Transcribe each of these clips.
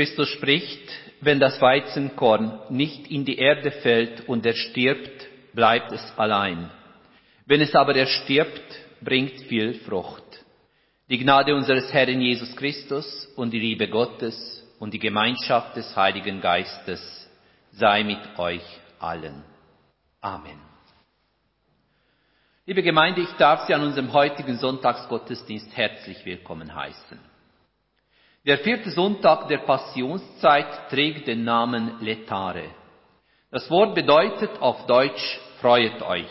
Christus spricht, wenn das Weizenkorn nicht in die Erde fällt und er stirbt, bleibt es allein. Wenn es aber erstirbt, bringt viel Frucht. Die Gnade unseres Herrn Jesus Christus und die Liebe Gottes und die Gemeinschaft des Heiligen Geistes sei mit euch allen. Amen. Liebe Gemeinde, ich darf Sie an unserem heutigen Sonntagsgottesdienst herzlich willkommen heißen. Der vierte Sonntag der Passionszeit trägt den Namen Letare. Das Wort bedeutet auf Deutsch Freuet euch.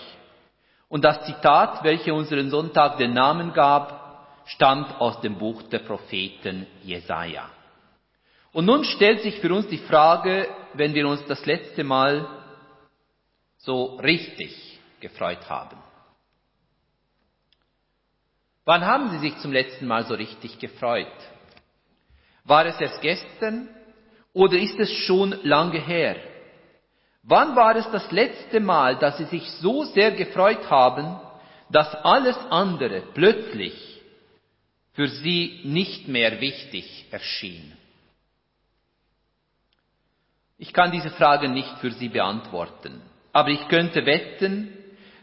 Und das Zitat, welches unseren Sonntag den Namen gab, stammt aus dem Buch der Propheten Jesaja. Und nun stellt sich für uns die Frage, wenn wir uns das letzte Mal so richtig gefreut haben. Wann haben Sie sich zum letzten Mal so richtig gefreut? War es erst gestern oder ist es schon lange her? Wann war es das letzte Mal, dass Sie sich so sehr gefreut haben, dass alles andere plötzlich für Sie nicht mehr wichtig erschien? Ich kann diese Frage nicht für Sie beantworten, aber ich könnte wetten,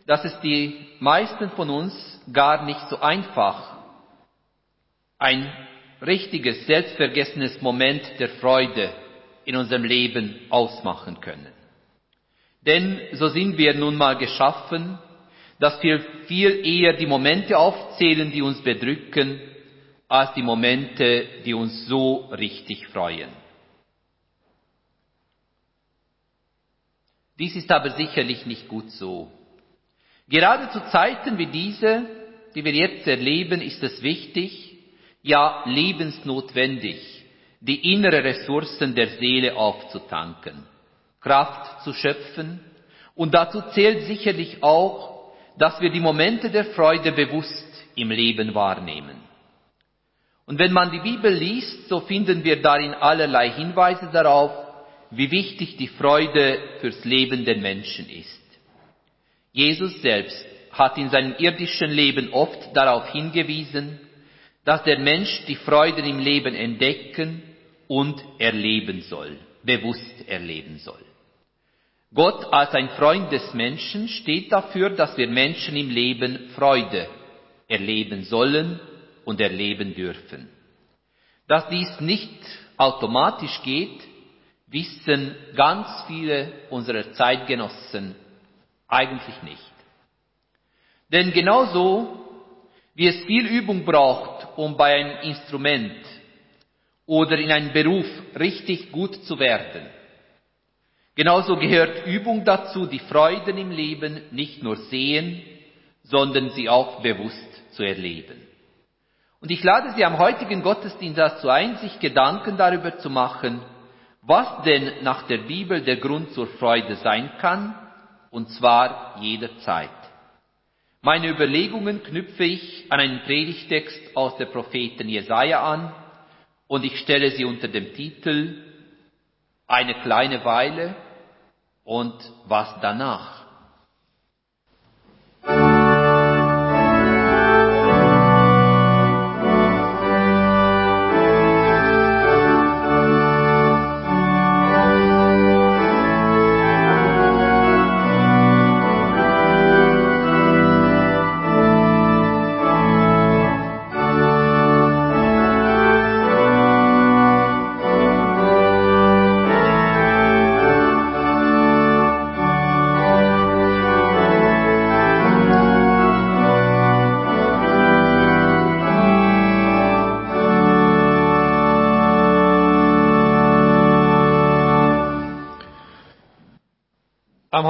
dass es die meisten von uns gar nicht so einfach ein richtiges, selbstvergessenes Moment der Freude in unserem Leben ausmachen können. Denn so sind wir nun mal geschaffen, dass wir viel eher die Momente aufzählen, die uns bedrücken, als die Momente, die uns so richtig freuen. Dies ist aber sicherlich nicht gut so. Gerade zu Zeiten wie diese, die wir jetzt erleben, ist es wichtig, ja lebensnotwendig, die innere Ressourcen der Seele aufzutanken, Kraft zu schöpfen und dazu zählt sicherlich auch, dass wir die Momente der Freude bewusst im Leben wahrnehmen. Und wenn man die Bibel liest, so finden wir darin allerlei Hinweise darauf, wie wichtig die Freude fürs Leben der Menschen ist. Jesus selbst hat in seinem irdischen Leben oft darauf hingewiesen, dass der Mensch die Freuden im Leben entdecken und erleben soll, bewusst erleben soll. Gott als ein Freund des Menschen steht dafür, dass wir Menschen im Leben Freude erleben sollen und erleben dürfen. Dass dies nicht automatisch geht, wissen ganz viele unserer Zeitgenossen eigentlich nicht. Denn genauso wie es viel Übung braucht, um bei einem Instrument oder in einem Beruf richtig gut zu werden, genauso gehört Übung dazu, die Freuden im Leben nicht nur sehen, sondern sie auch bewusst zu erleben. Und ich lade Sie am heutigen Gottesdienst dazu ein, sich Gedanken darüber zu machen, was denn nach der Bibel der Grund zur Freude sein kann und zwar jederzeit. Meine Überlegungen knüpfe ich an einen Predigtext aus der Propheten Jesaja an und ich stelle sie unter dem Titel Eine kleine Weile und was danach.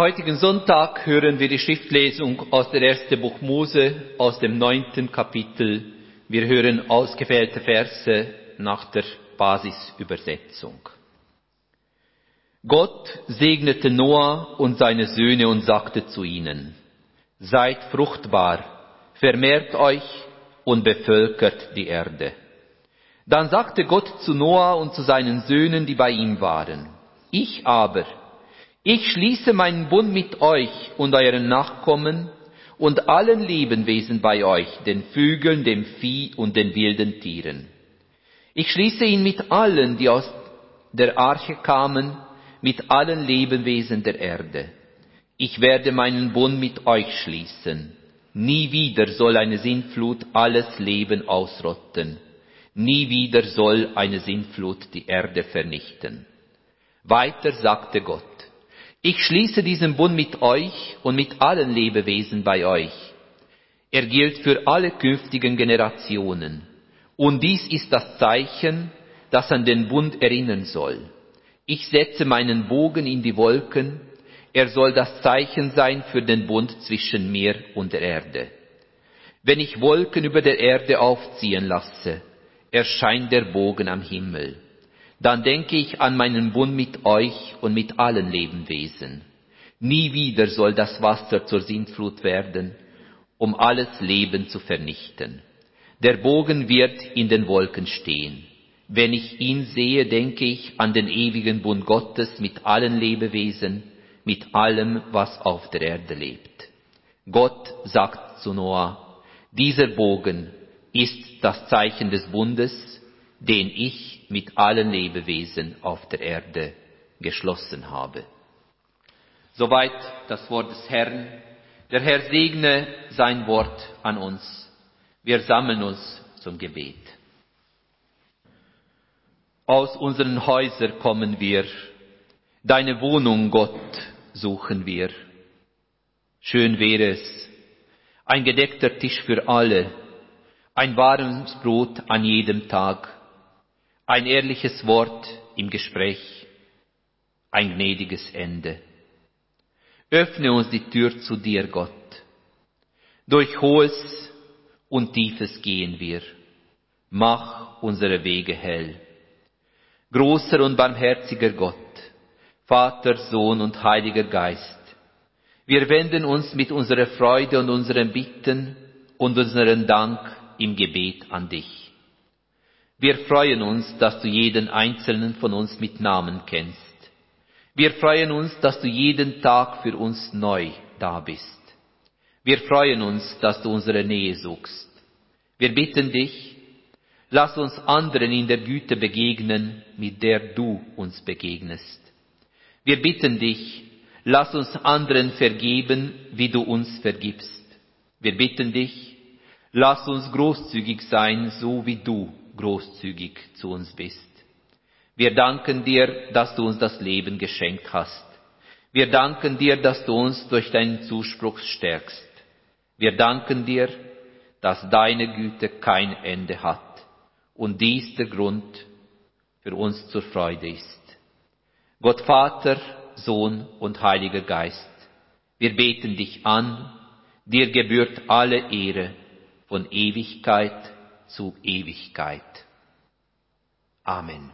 Heutigen Sonntag hören wir die Schriftlesung aus der ersten Buch Mose, aus dem neunten Kapitel. Wir hören ausgewählte Verse nach der Basisübersetzung. Gott segnete Noah und seine Söhne und sagte zu ihnen, Seid fruchtbar, vermehrt euch und bevölkert die Erde. Dann sagte Gott zu Noah und zu seinen Söhnen, die bei ihm waren, Ich aber, ich schließe meinen Bund mit euch und euren Nachkommen und allen Lebewesen bei euch, den Vögeln, dem Vieh und den wilden Tieren. Ich schließe ihn mit allen, die aus der Arche kamen mit allen Lebewesen der Erde. Ich werde meinen Bund mit euch schließen. Nie wieder soll eine Sintflut alles Leben ausrotten. Nie wieder soll eine Sintflut die Erde vernichten. Weiter sagte Gott, ich schließe diesen Bund mit euch und mit allen Lebewesen bei euch. Er gilt für alle künftigen Generationen. Und dies ist das Zeichen, das an den Bund erinnern soll. Ich setze meinen Bogen in die Wolken, er soll das Zeichen sein für den Bund zwischen mir und der Erde. Wenn ich Wolken über der Erde aufziehen lasse, erscheint der Bogen am Himmel. Dann denke ich an meinen Bund mit euch und mit allen Lebewesen. Nie wieder soll das Wasser zur Sintflut werden, um alles Leben zu vernichten. Der Bogen wird in den Wolken stehen. Wenn ich ihn sehe, denke ich an den ewigen Bund Gottes mit allen Lebewesen, mit allem, was auf der Erde lebt. Gott sagt zu Noah, dieser Bogen ist das Zeichen des Bundes, den ich mit allen Lebewesen auf der Erde geschlossen habe. Soweit das Wort des Herrn. Der Herr segne sein Wort an uns. Wir sammeln uns zum Gebet. Aus unseren Häusern kommen wir, deine Wohnung, Gott, suchen wir. Schön wäre es, ein gedeckter Tisch für alle, ein warmes Brot an jedem Tag, ein ehrliches Wort im Gespräch, ein gnädiges Ende. Öffne uns die Tür zu dir, Gott. Durch hohes und tiefes gehen wir. Mach unsere Wege hell. Großer und barmherziger Gott, Vater, Sohn und Heiliger Geist, wir wenden uns mit unserer Freude und unseren Bitten und unseren Dank im Gebet an dich. Wir freuen uns, dass du jeden einzelnen von uns mit Namen kennst. Wir freuen uns, dass du jeden Tag für uns neu da bist. Wir freuen uns, dass du unsere Nähe suchst. Wir bitten dich, lass uns anderen in der Güte begegnen, mit der du uns begegnest. Wir bitten dich, lass uns anderen vergeben, wie du uns vergibst. Wir bitten dich, lass uns großzügig sein, so wie du großzügig zu uns bist. Wir danken dir, dass du uns das Leben geschenkt hast. Wir danken dir, dass du uns durch deinen Zuspruch stärkst. Wir danken dir, dass deine Güte kein Ende hat und dies der Grund für uns zur Freude ist. Gott Vater, Sohn und Heiliger Geist, wir beten dich an, dir gebührt alle Ehre von Ewigkeit zu Ewigkeit. Amen.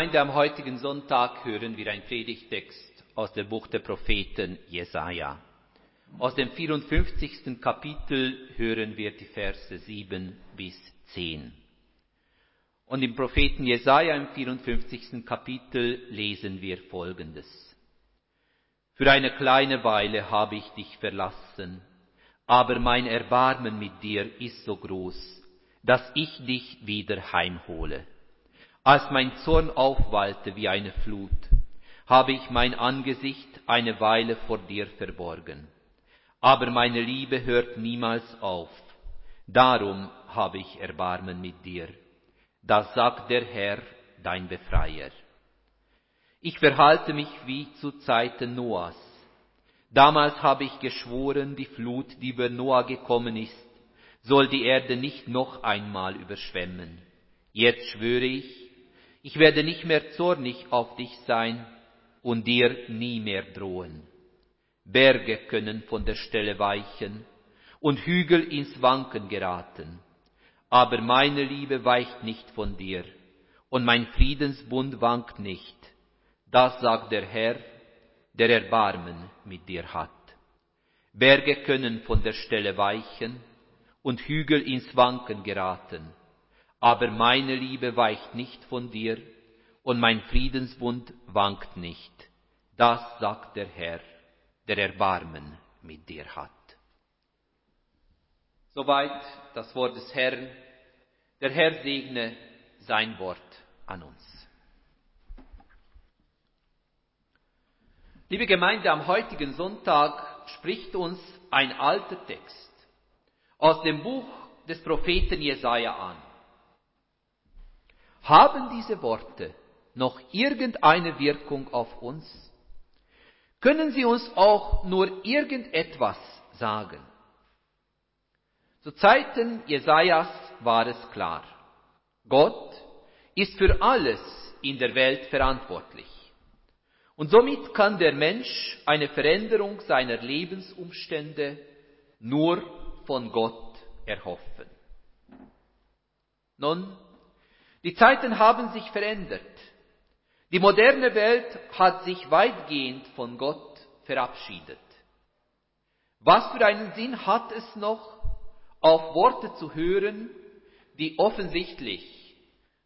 Gemeinde, am heutigen Sonntag hören wir einen Predigtext aus dem Buch der Propheten Jesaja. Aus dem 54. Kapitel hören wir die Verse 7 bis 10. Und im Propheten Jesaja im 54. Kapitel lesen wir Folgendes. Für eine kleine Weile habe ich dich verlassen, aber mein Erbarmen mit dir ist so groß, dass ich dich wieder heimhole. Als mein Zorn aufwallte wie eine Flut, habe ich mein Angesicht eine Weile vor dir verborgen. Aber meine Liebe hört niemals auf. Darum habe ich Erbarmen mit dir. Das sagt der Herr, dein Befreier. Ich verhalte mich wie zu Zeiten Noahs. Damals habe ich geschworen, die Flut, die über Noah gekommen ist, soll die Erde nicht noch einmal überschwemmen. Jetzt schwöre ich, Ich werde nicht mehr zornig auf dich sein und dir nie mehr drohen. Berge können von der Stelle weichen und Hügel ins Wanken geraten. Aber meine Liebe weicht nicht von dir und mein Friedensbund wankt nicht. Das sagt der Herr, der Erbarmen mit dir hat. Berge können von der Stelle weichen und Hügel ins Wanken geraten. Aber meine Liebe weicht nicht von dir und mein Friedensbund wankt nicht. Das sagt der Herr, der Erbarmen mit dir hat. Soweit das Wort des Herrn. Der Herr segne sein Wort an uns. Liebe Gemeinde, am heutigen Sonntag spricht uns ein alter Text aus dem Buch des Propheten Jesaja an. Haben diese Worte noch irgendeine Wirkung auf uns? Können sie uns auch nur irgendetwas sagen? Zu Zeiten Jesajas war es klar. Gott ist für alles in der Welt verantwortlich. Und somit kann der Mensch eine Veränderung seiner Lebensumstände nur von Gott erhoffen. Nun, die Zeiten haben sich verändert. Die moderne Welt hat sich weitgehend von Gott verabschiedet. Was für einen Sinn hat es noch, auf Worte zu hören, die offensichtlich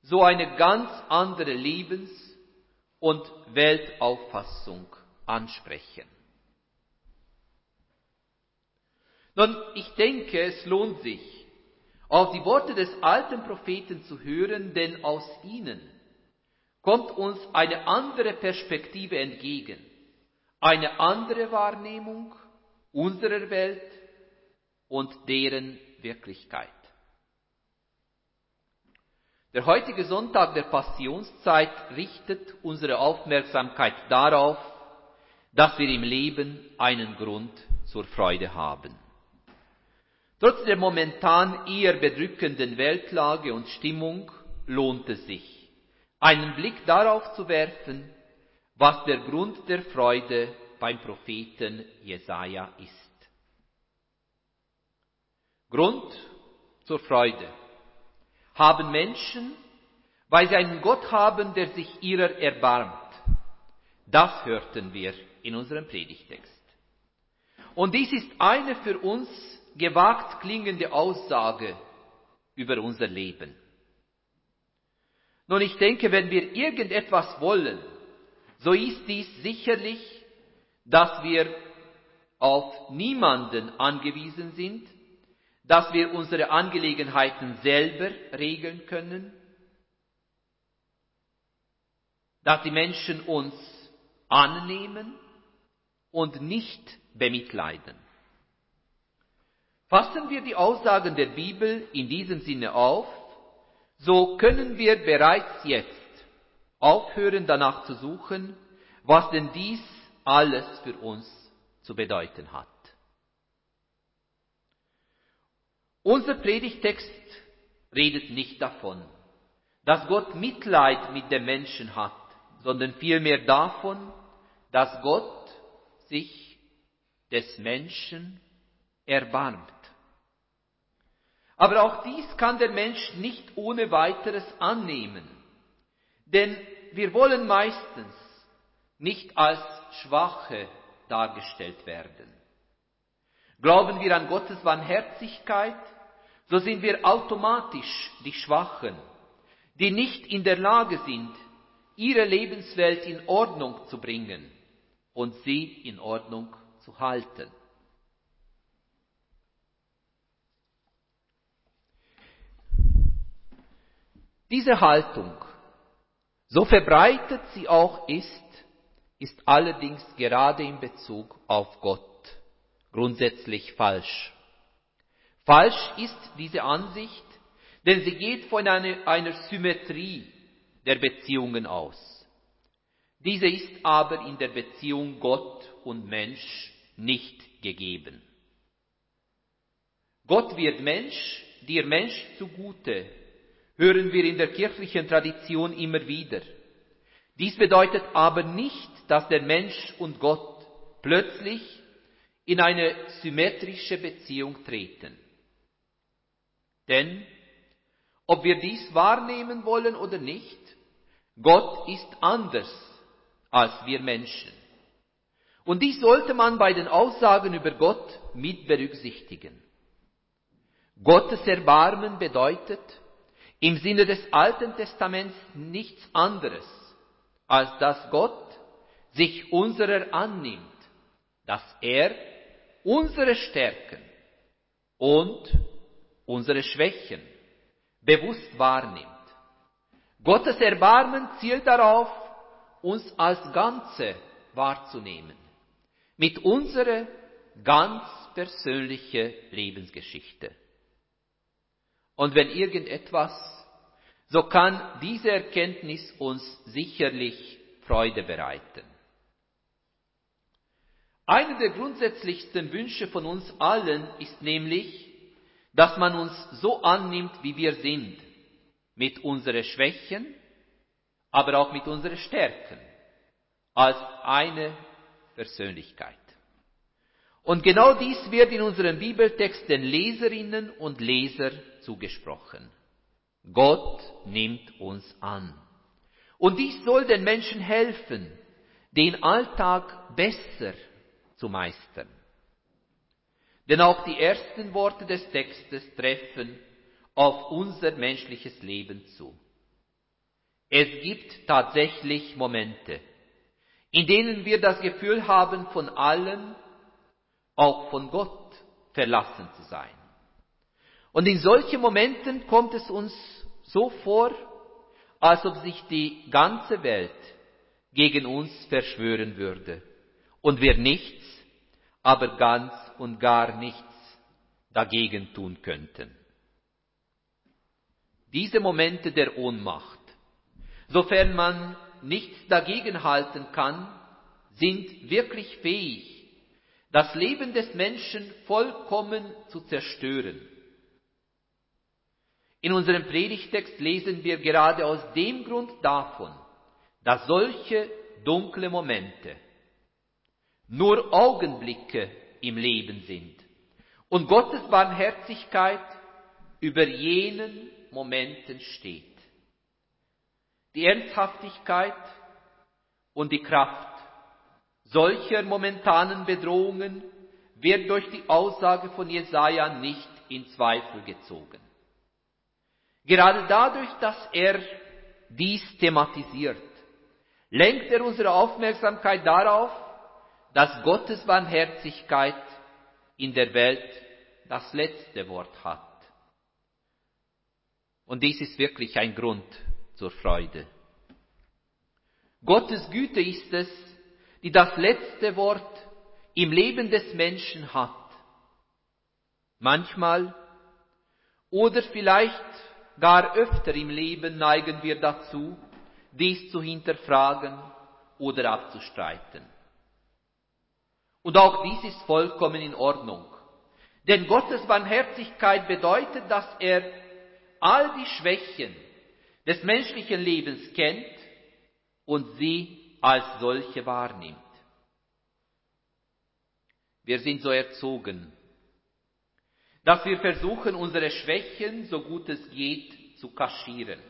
so eine ganz andere Lebens- und Weltauffassung ansprechen. Nun, ich denke, es lohnt sich, auf die Worte des alten Propheten zu hören, denn aus ihnen kommt uns eine andere Perspektive entgegen, eine andere Wahrnehmung unserer Welt und deren Wirklichkeit. Der heutige Sonntag der Passionszeit richtet unsere Aufmerksamkeit darauf, dass wir im Leben einen Grund zur Freude haben. Trotz der momentan eher bedrückenden Weltlage und Stimmung lohnt es sich, einen Blick darauf zu werfen, was der Grund der Freude beim Propheten Jesaja ist. Grund zur Freude haben Menschen, weil sie einen Gott haben, der sich ihrer erbarmt. Das hörten wir in unserem Predigtext. Und dies ist eine für uns gewagt klingende Aussage über unser Leben. Nun, ich denke, wenn wir irgendetwas wollen, so ist dies sicherlich, dass wir auf niemanden angewiesen sind, dass wir unsere Angelegenheiten selber regeln können, dass die Menschen uns annehmen und nicht bemitleiden. Fassen wir die Aussagen der Bibel in diesem Sinne auf, so können wir bereits jetzt aufhören danach zu suchen, was denn dies alles für uns zu bedeuten hat. Unser Predigtext redet nicht davon, dass Gott Mitleid mit dem Menschen hat, sondern vielmehr davon, dass Gott sich des Menschen erbarmt. Aber auch dies kann der Mensch nicht ohne weiteres annehmen, denn wir wollen meistens nicht als Schwache dargestellt werden. Glauben wir an Gottes Barmherzigkeit, so sind wir automatisch die Schwachen, die nicht in der Lage sind, ihre Lebenswelt in Ordnung zu bringen und sie in Ordnung zu halten. Diese Haltung, so verbreitet sie auch ist, ist allerdings gerade in Bezug auf Gott grundsätzlich falsch. Falsch ist diese Ansicht, denn sie geht von einer, einer Symmetrie der Beziehungen aus. Diese ist aber in der Beziehung Gott und Mensch nicht gegeben. Gott wird Mensch, dir Mensch zugute, hören wir in der kirchlichen Tradition immer wieder. Dies bedeutet aber nicht, dass der Mensch und Gott plötzlich in eine symmetrische Beziehung treten. Denn, ob wir dies wahrnehmen wollen oder nicht, Gott ist anders als wir Menschen. Und dies sollte man bei den Aussagen über Gott mit berücksichtigen. Gottes Erbarmen bedeutet im Sinne des Alten Testaments nichts anderes, als dass Gott sich unserer annimmt, dass er unsere Stärken und unsere Schwächen bewusst wahrnimmt. Gottes Erbarmen zielt darauf, uns als Ganze wahrzunehmen, mit unserer ganz persönlichen Lebensgeschichte. Und wenn irgendetwas, so kann diese Erkenntnis uns sicherlich Freude bereiten. Einer der grundsätzlichsten Wünsche von uns allen ist nämlich, dass man uns so annimmt, wie wir sind, mit unseren Schwächen, aber auch mit unseren Stärken, als eine Persönlichkeit. Und genau dies wird in unserem Bibeltext den Leserinnen und Leser zugesprochen. Gott nimmt uns an. Und dies soll den Menschen helfen, den Alltag besser zu meistern. Denn auch die ersten Worte des Textes treffen auf unser menschliches Leben zu. Es gibt tatsächlich Momente, in denen wir das Gefühl haben, von allem, auch von Gott, verlassen zu sein. Und in solchen Momenten kommt es uns so vor, als ob sich die ganze Welt gegen uns verschwören würde und wir nichts, aber ganz und gar nichts dagegen tun könnten. Diese Momente der Ohnmacht, sofern man nichts dagegen halten kann, sind wirklich fähig, das Leben des Menschen vollkommen zu zerstören. In unserem Predigtext lesen wir gerade aus dem Grund davon, dass solche dunkle Momente nur Augenblicke im Leben sind und Gottes Barmherzigkeit über jenen Momenten steht. Die Ernsthaftigkeit und die Kraft solcher momentanen Bedrohungen wird durch die Aussage von Jesaja nicht in Zweifel gezogen. Gerade dadurch, dass er dies thematisiert, lenkt er unsere Aufmerksamkeit darauf, dass Gottes Barmherzigkeit in der Welt das letzte Wort hat. Und dies ist wirklich ein Grund zur Freude. Gottes Güte ist es, die das letzte Wort im Leben des Menschen hat. Manchmal oder vielleicht gar öfter im Leben neigen wir dazu, dies zu hinterfragen oder abzustreiten. Und auch dies ist vollkommen in Ordnung. Denn Gottes Barmherzigkeit bedeutet, dass er all die Schwächen des menschlichen Lebens kennt und sie als solche wahrnimmt. Wir sind so erzogen, dass wir versuchen, unsere Schwächen so gut es geht zu kaschieren.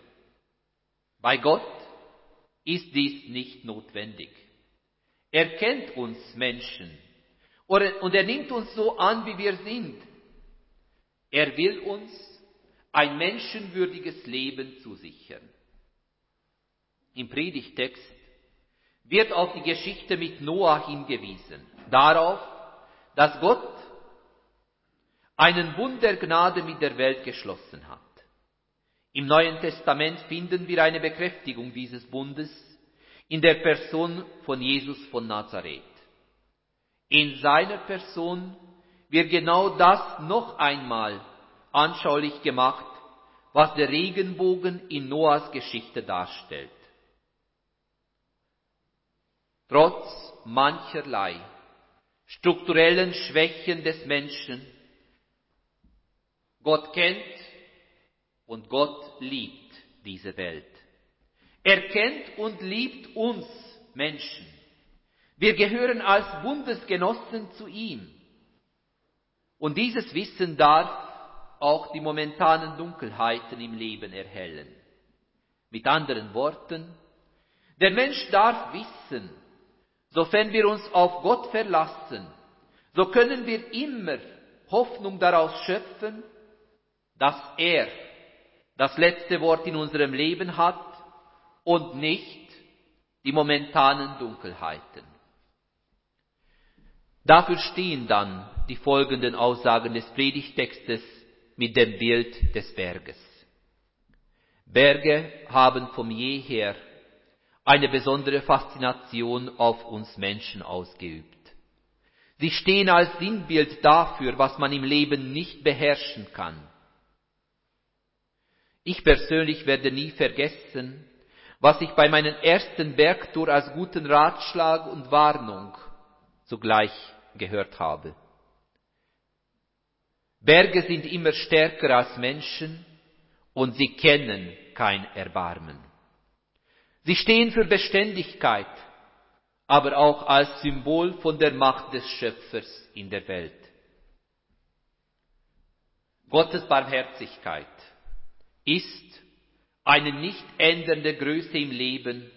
Bei Gott ist dies nicht notwendig. Er kennt uns Menschen und er nimmt uns so an, wie wir sind. Er will uns ein menschenwürdiges Leben zusichern. Im Predigtext wird auf die Geschichte mit Noah hingewiesen, darauf, dass Gott einen Bund der Gnade mit der Welt geschlossen hat. Im Neuen Testament finden wir eine Bekräftigung dieses Bundes in der Person von Jesus von Nazareth. In seiner Person wird genau das noch einmal anschaulich gemacht, was der Regenbogen in Noahs Geschichte darstellt. Trotz mancherlei strukturellen Schwächen des Menschen Gott kennt Und Gott liebt diese Welt. Er kennt und liebt uns Menschen. Wir gehören als Bundesgenossen zu ihm. Und dieses Wissen darf auch die momentanen Dunkelheiten im Leben erhellen. Mit anderen Worten, der Mensch darf wissen, sofern wir uns auf Gott verlassen, so können wir immer Hoffnung daraus schöpfen, dass er das letzte Wort in unserem Leben hat und nicht die momentanen Dunkelheiten. Dafür stehen dann die folgenden Aussagen des Predigtextes mit dem Bild des Berges. Berge haben vom jeher eine besondere Faszination auf uns Menschen ausgeübt. Sie stehen als Sinnbild dafür, was man im Leben nicht beherrschen kann. Ich persönlich werde nie vergessen, was ich bei meinem ersten Bergtour als guten Ratschlag und Warnung zugleich gehört habe. Berge sind immer stärker als Menschen und sie kennen kein Erbarmen. Sie stehen für Beständigkeit, aber auch als Symbol von der Macht des Schöpfers in der Welt. Gottes Barmherzigkeit ist eine nicht ändernde Größe im Leben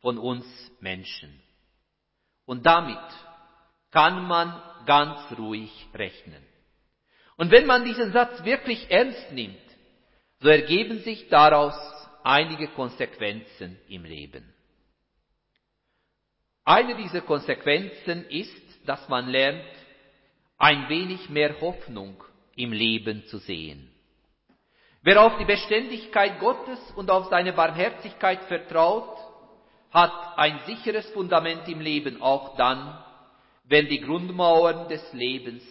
von uns Menschen. Und damit kann man ganz ruhig rechnen. Und wenn man diesen Satz wirklich ernst nimmt, so ergeben sich daraus einige Konsequenzen im Leben. Eine dieser Konsequenzen ist, dass man lernt, ein wenig mehr Hoffnung im Leben zu sehen. Wer auf die Beständigkeit Gottes und auf seine Barmherzigkeit vertraut, hat ein sicheres Fundament im Leben, auch dann, wenn die Grundmauern des Lebens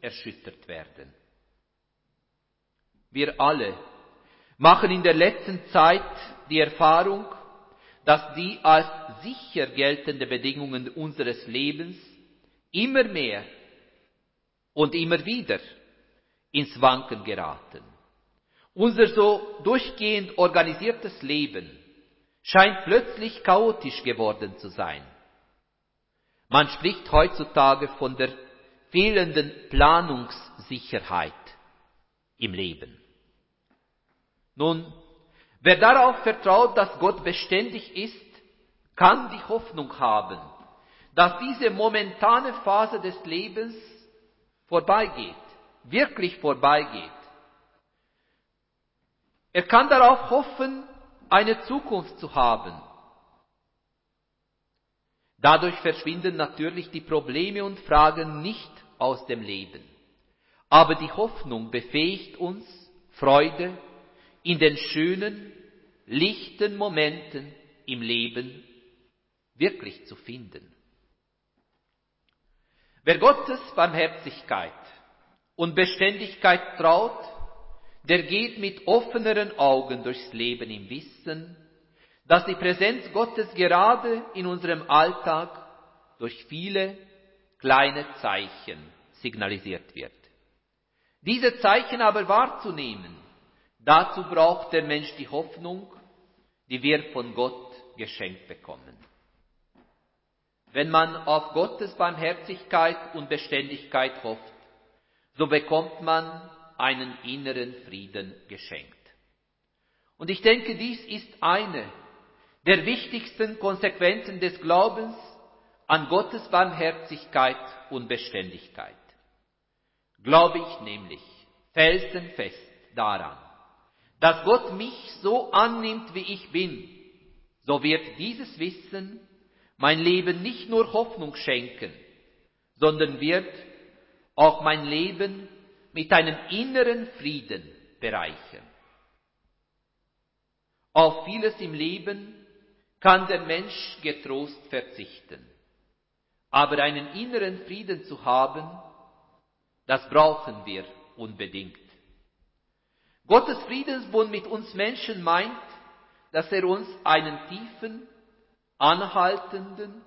erschüttert werden. Wir alle machen in der letzten Zeit die Erfahrung, dass die als sicher geltende Bedingungen unseres Lebens immer mehr und immer wieder ins Wanken geraten. Unser so durchgehend organisiertes Leben scheint plötzlich chaotisch geworden zu sein. Man spricht heutzutage von der fehlenden Planungssicherheit im Leben. Nun, wer darauf vertraut, dass Gott beständig ist, kann die Hoffnung haben, dass diese momentane Phase des Lebens vorbeigeht, wirklich vorbeigeht. Er kann darauf hoffen, eine Zukunft zu haben. Dadurch verschwinden natürlich die Probleme und Fragen nicht aus dem Leben. Aber die Hoffnung befähigt uns, Freude in den schönen, lichten Momenten im Leben wirklich zu finden. Wer Gottes Barmherzigkeit und Beständigkeit traut, der geht mit offeneren Augen durchs Leben im Wissen, dass die Präsenz Gottes gerade in unserem Alltag durch viele kleine Zeichen signalisiert wird. Diese Zeichen aber wahrzunehmen, dazu braucht der Mensch die Hoffnung, die wir von Gott geschenkt bekommen. Wenn man auf Gottes Barmherzigkeit und Beständigkeit hofft, so bekommt man einen inneren Frieden geschenkt. Und ich denke, dies ist eine der wichtigsten Konsequenzen des Glaubens an Gottes Barmherzigkeit und Beständigkeit. Glaube ich nämlich felsenfest daran, dass Gott mich so annimmt, wie ich bin, so wird dieses Wissen mein Leben nicht nur Hoffnung schenken, sondern wird auch mein Leben mit einem inneren Frieden bereichern. Auf vieles im Leben kann der Mensch getrost verzichten. Aber einen inneren Frieden zu haben, das brauchen wir unbedingt. Gottes Friedensbund mit uns Menschen meint, dass er uns einen tiefen, anhaltenden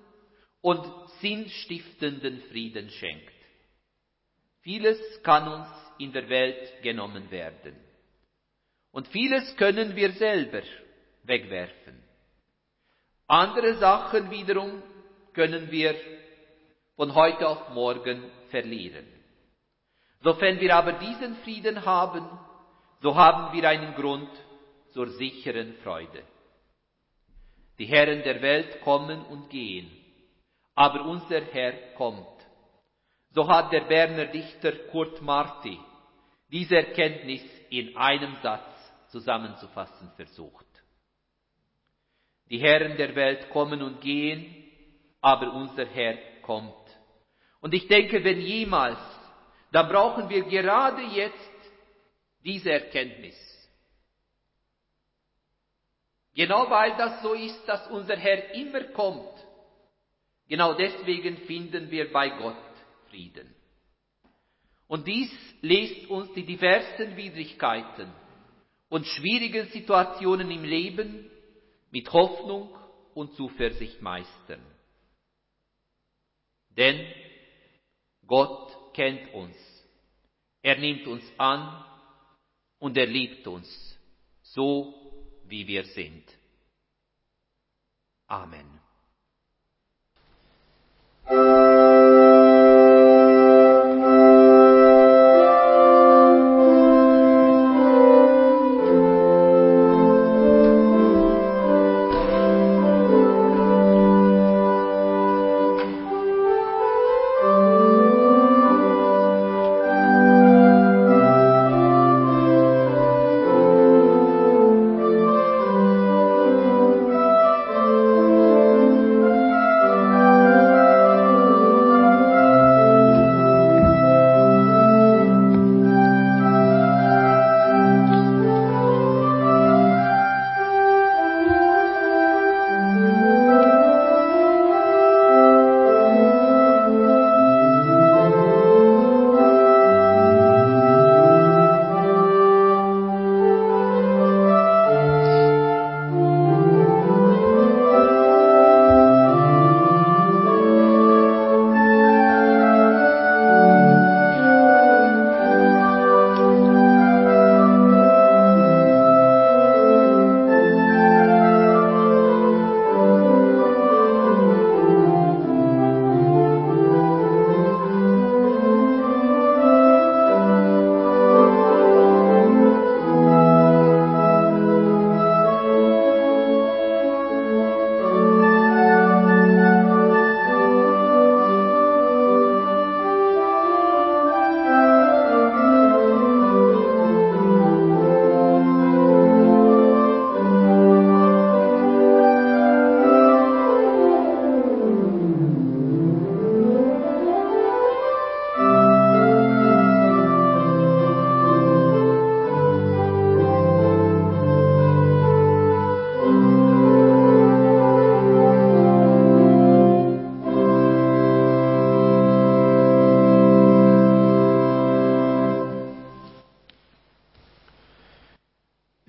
und sinnstiftenden Frieden schenkt. Vieles kann uns in der Welt genommen werden. Und vieles können wir selber wegwerfen. Andere Sachen wiederum können wir von heute auf morgen verlieren. Sofern wir aber diesen Frieden haben, so haben wir einen Grund zur sicheren Freude. Die Herren der Welt kommen und gehen, aber unser Herr kommt. So hat der Berner Dichter Kurt Marti diese Erkenntnis in einem Satz zusammenzufassen versucht. Die Herren der Welt kommen und gehen, aber unser Herr kommt. Und ich denke, wenn jemals, dann brauchen wir gerade jetzt diese Erkenntnis. Genau weil das so ist, dass unser Herr immer kommt. Genau deswegen finden wir bei Gott Frieden. Und dies lässt uns die diversen Widrigkeiten und schwierigen Situationen im Leben mit Hoffnung und Zuversicht meistern. Denn Gott kennt uns, er nimmt uns an und er liebt uns so, wie wir sind. Amen.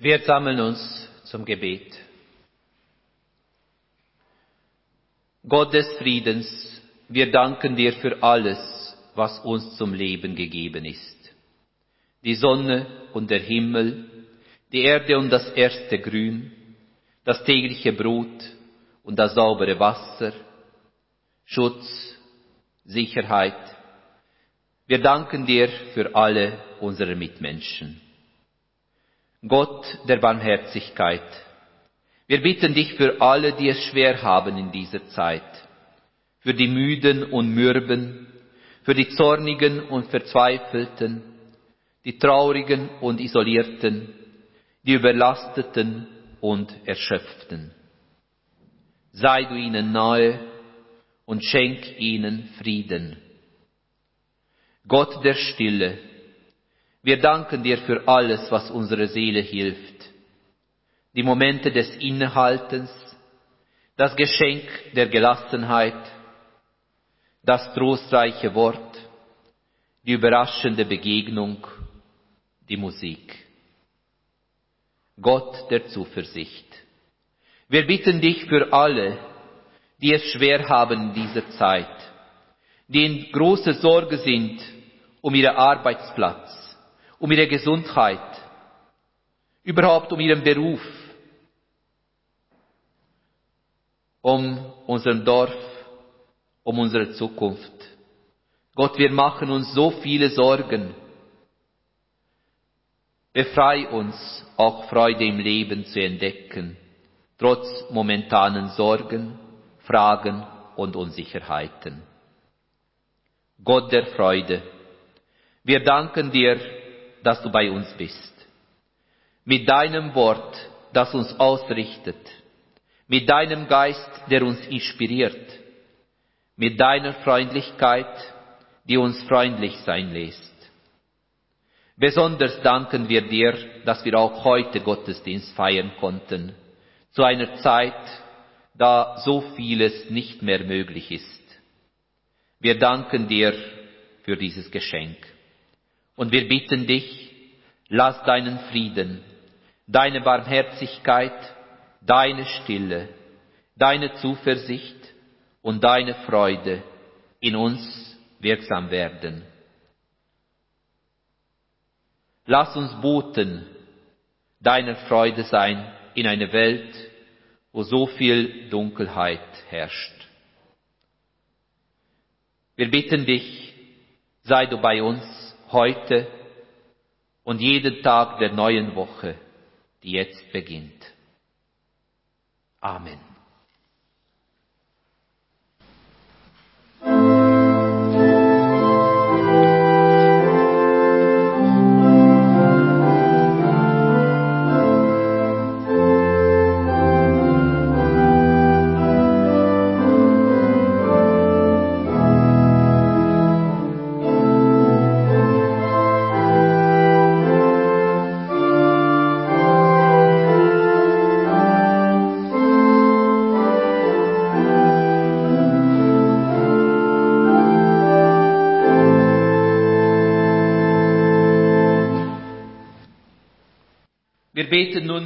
Wir sammeln uns zum Gebet. Gott des Friedens, wir danken dir für alles, was uns zum Leben gegeben ist. Die Sonne und der Himmel, die Erde und das erste Grün, das tägliche Brot und das saubere Wasser, Schutz, Sicherheit. Wir danken dir für alle unsere Mitmenschen. Gott der Barmherzigkeit, wir bitten dich für alle, die es schwer haben in dieser Zeit, für die Müden und Mürben, für die Zornigen und Verzweifelten, die Traurigen und Isolierten, die Überlasteten und Erschöpften. Sei du ihnen nahe und schenk ihnen Frieden. Gott der Stille, wir danken dir für alles, was unsere Seele hilft. Die Momente des Innehaltens, das Geschenk der Gelassenheit, das trostreiche Wort, die überraschende Begegnung, die Musik. Gott der Zuversicht. Wir bitten dich für alle, die es schwer haben in dieser Zeit, die in großer Sorge sind um ihren Arbeitsplatz, um ihre Gesundheit, überhaupt um ihren Beruf, um unseren Dorf, um unsere Zukunft. Gott, wir machen uns so viele Sorgen. Befrei uns, auch Freude im Leben zu entdecken, trotz momentanen Sorgen, Fragen und Unsicherheiten. Gott der Freude, wir danken dir, dass du bei uns bist. Mit deinem Wort, das uns ausrichtet, mit deinem Geist, der uns inspiriert, mit deiner Freundlichkeit, die uns freundlich sein lässt. Besonders danken wir dir, dass wir auch heute Gottesdienst feiern konnten, zu einer Zeit, da so vieles nicht mehr möglich ist. Wir danken dir für dieses Geschenk. Und wir bitten dich, lass deinen Frieden, deine Barmherzigkeit, deine Stille, deine Zuversicht und deine Freude in uns wirksam werden. Lass uns Boten deiner Freude sein in einer Welt, wo so viel Dunkelheit herrscht. Wir bitten dich, sei du bei uns heute und jeden Tag der neuen Woche, die jetzt beginnt. Amen.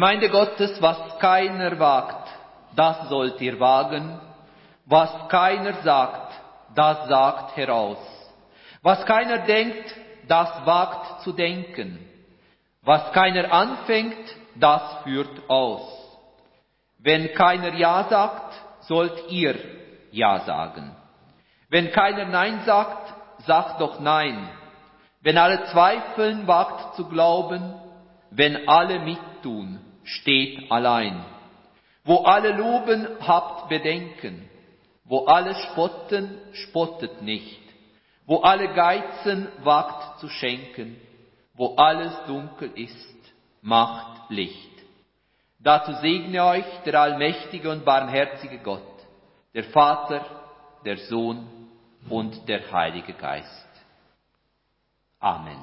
Gemeinde Gottes, was keiner wagt, das sollt ihr wagen. Was keiner sagt, das sagt heraus. Was keiner denkt, das wagt zu denken. Was keiner anfängt, das führt aus. Wenn keiner Ja sagt, sollt ihr Ja sagen. Wenn keiner Nein sagt, sagt doch Nein. Wenn alle zweifeln, wagt zu glauben. Wenn alle mittun, steht allein. Wo alle loben, habt Bedenken. Wo alle spotten, spottet nicht. Wo alle geizen, wagt zu schenken. Wo alles dunkel ist, macht Licht. Dazu segne euch der allmächtige und barmherzige Gott, der Vater, der Sohn und der Heilige Geist. Amen.